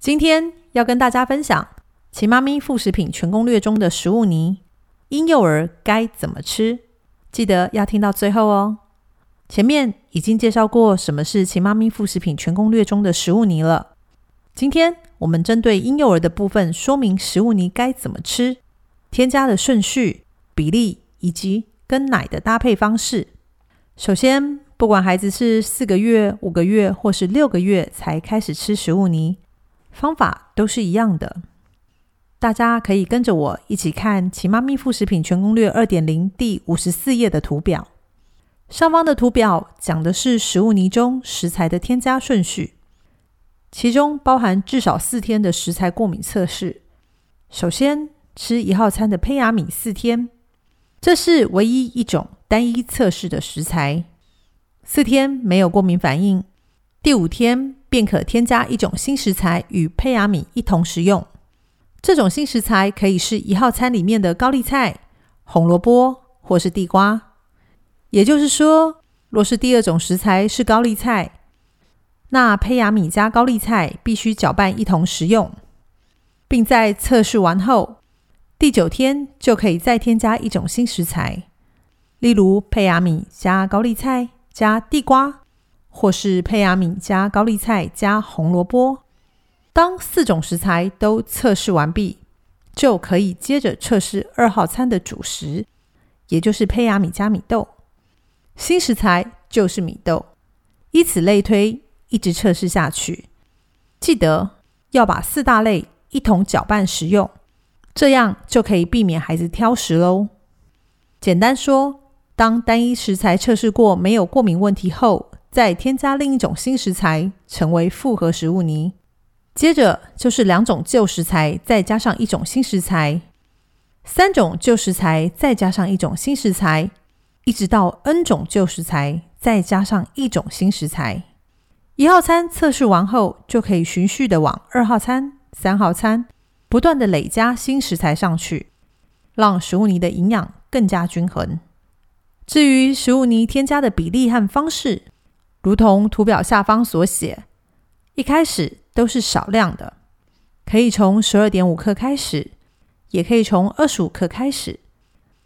今天要跟大家分享《奇妈咪副食品全攻略》中的食物泥，婴幼儿该怎么吃？记得要听到最后哦。前面已经介绍过什么是《奇妈咪副食品全攻略》中的食物泥了。今天我们针对婴幼儿的部分，说明食物泥该怎么吃、添加的顺序、比例以及跟奶的搭配方式。首先，不管孩子是四个月、五个月或是六个月才开始吃食物泥。方法都是一样的，大家可以跟着我一起看《奇妈咪副食品全攻略二点零》第五十四页的图表。上方的图表讲的是食物泥中食材的添加顺序，其中包含至少四天的食材过敏测试。首先吃一号餐的胚芽米四天，这是唯一一种单一测试的食材，四天没有过敏反应。第五天。便可添加一种新食材与胚芽米一同食用。这种新食材可以是一号餐里面的高丽菜、红萝卜或是地瓜。也就是说，若是第二种食材是高丽菜，那胚芽米加高丽菜必须搅拌一同食用，并在测试完后第九天就可以再添加一种新食材，例如胚芽米加高丽菜加地瓜。或是胚芽米加高丽菜加红萝卜。当四种食材都测试完毕，就可以接着测试二号餐的主食，也就是胚芽米加米豆。新食材就是米豆，以此类推，一直测试下去。记得要把四大类一同搅拌食用，这样就可以避免孩子挑食喽。简单说，当单一食材测试过没有过敏问题后。再添加另一种新食材，成为复合食物泥。接着就是两种旧食材，再加上一种新食材；三种旧食材，再加上一种新食材，一直到 n 种旧食材，再加上一种新食材。一号餐测试完后，就可以循序的往二号餐、三号餐不断的累加新食材上去，让食物泥的营养更加均衡。至于食物泥添加的比例和方式，如同图表下方所写，一开始都是少量的，可以从十二点五克开始，也可以从二十五克开始。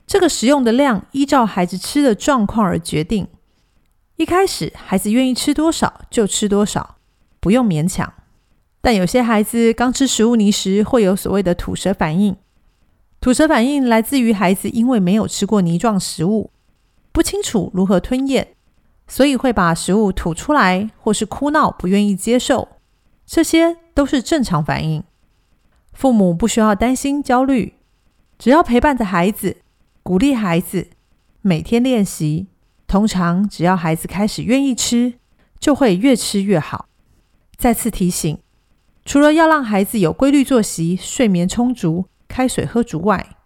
这个食用的量依照孩子吃的状况而决定。一开始孩子愿意吃多少就吃多少，不用勉强。但有些孩子刚吃食物泥时会有所谓的吐舌反应，吐舌反应来自于孩子因为没有吃过泥状食物，不清楚如何吞咽。所以会把食物吐出来，或是哭闹不愿意接受，这些都是正常反应。父母不需要担心焦虑，只要陪伴着孩子，鼓励孩子，每天练习。通常只要孩子开始愿意吃，就会越吃越好。再次提醒，除了要让孩子有规律作息、睡眠充足、开水喝足外，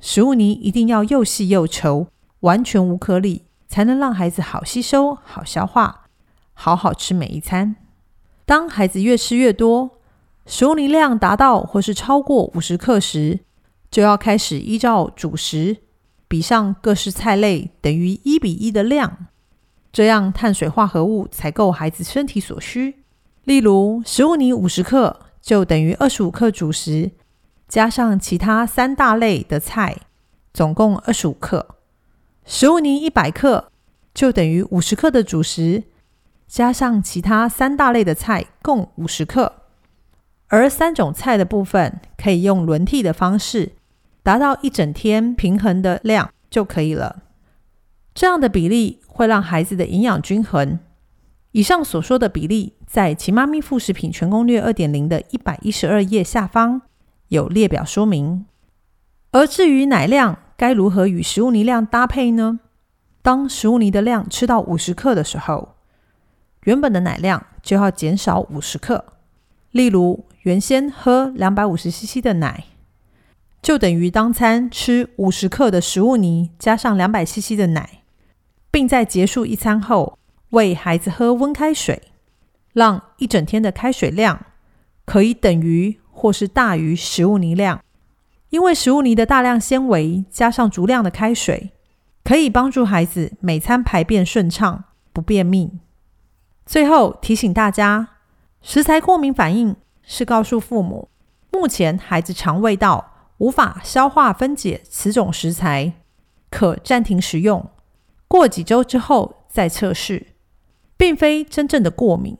食物泥一定要又细又稠，完全无颗粒。才能让孩子好吸收、好消化、好好吃每一餐。当孩子越吃越多，食物泥量达到或是超过五十克时，就要开始依照主食比上各式菜类等于一比一的量，这样碳水化合物才够孩子身体所需。例如，食物泥五十克就等于二十五克主食，加上其他三大类的菜，总共二十五克。食物泥一百克就等于五十克的主食，加上其他三大类的菜，共五十克。而三种菜的部分可以用轮替的方式，达到一整天平衡的量就可以了。这样的比例会让孩子的营养均衡。以上所说的比例，在《奇妈咪副食品全攻略二点零》的一百一十二页下方有列表说明。而至于奶量，该如何与食物泥量搭配呢？当食物泥的量吃到五十克的时候，原本的奶量就要减少五十克。例如，原先喝两百五十 CC 的奶，就等于当餐吃五十克的食物泥加上两百 CC 的奶，并在结束一餐后喂孩子喝温开水，让一整天的开水量可以等于或是大于食物泥量。因为食物泥的大量纤维加上足量的开水，可以帮助孩子每餐排便顺畅，不便秘。最后提醒大家，食材过敏反应是告诉父母，目前孩子肠胃道无法消化分解此种食材，可暂停食用，过几周之后再测试，并非真正的过敏。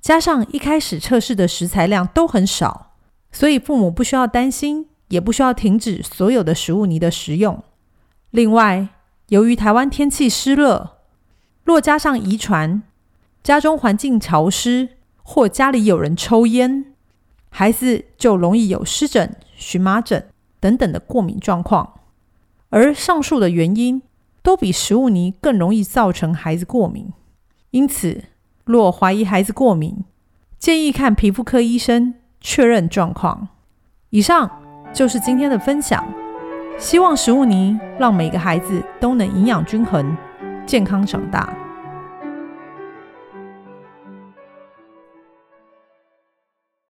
加上一开始测试的食材量都很少，所以父母不需要担心。也不需要停止所有的食物泥的食用。另外，由于台湾天气湿热，若加上遗传、家中环境潮湿或家里有人抽烟，孩子就容易有湿疹、荨麻疹等等的过敏状况。而上述的原因都比食物泥更容易造成孩子过敏。因此，若怀疑孩子过敏，建议看皮肤科医生确认状况。以上。就是今天的分享，希望食物泥让每个孩子都能营养均衡、健康长大。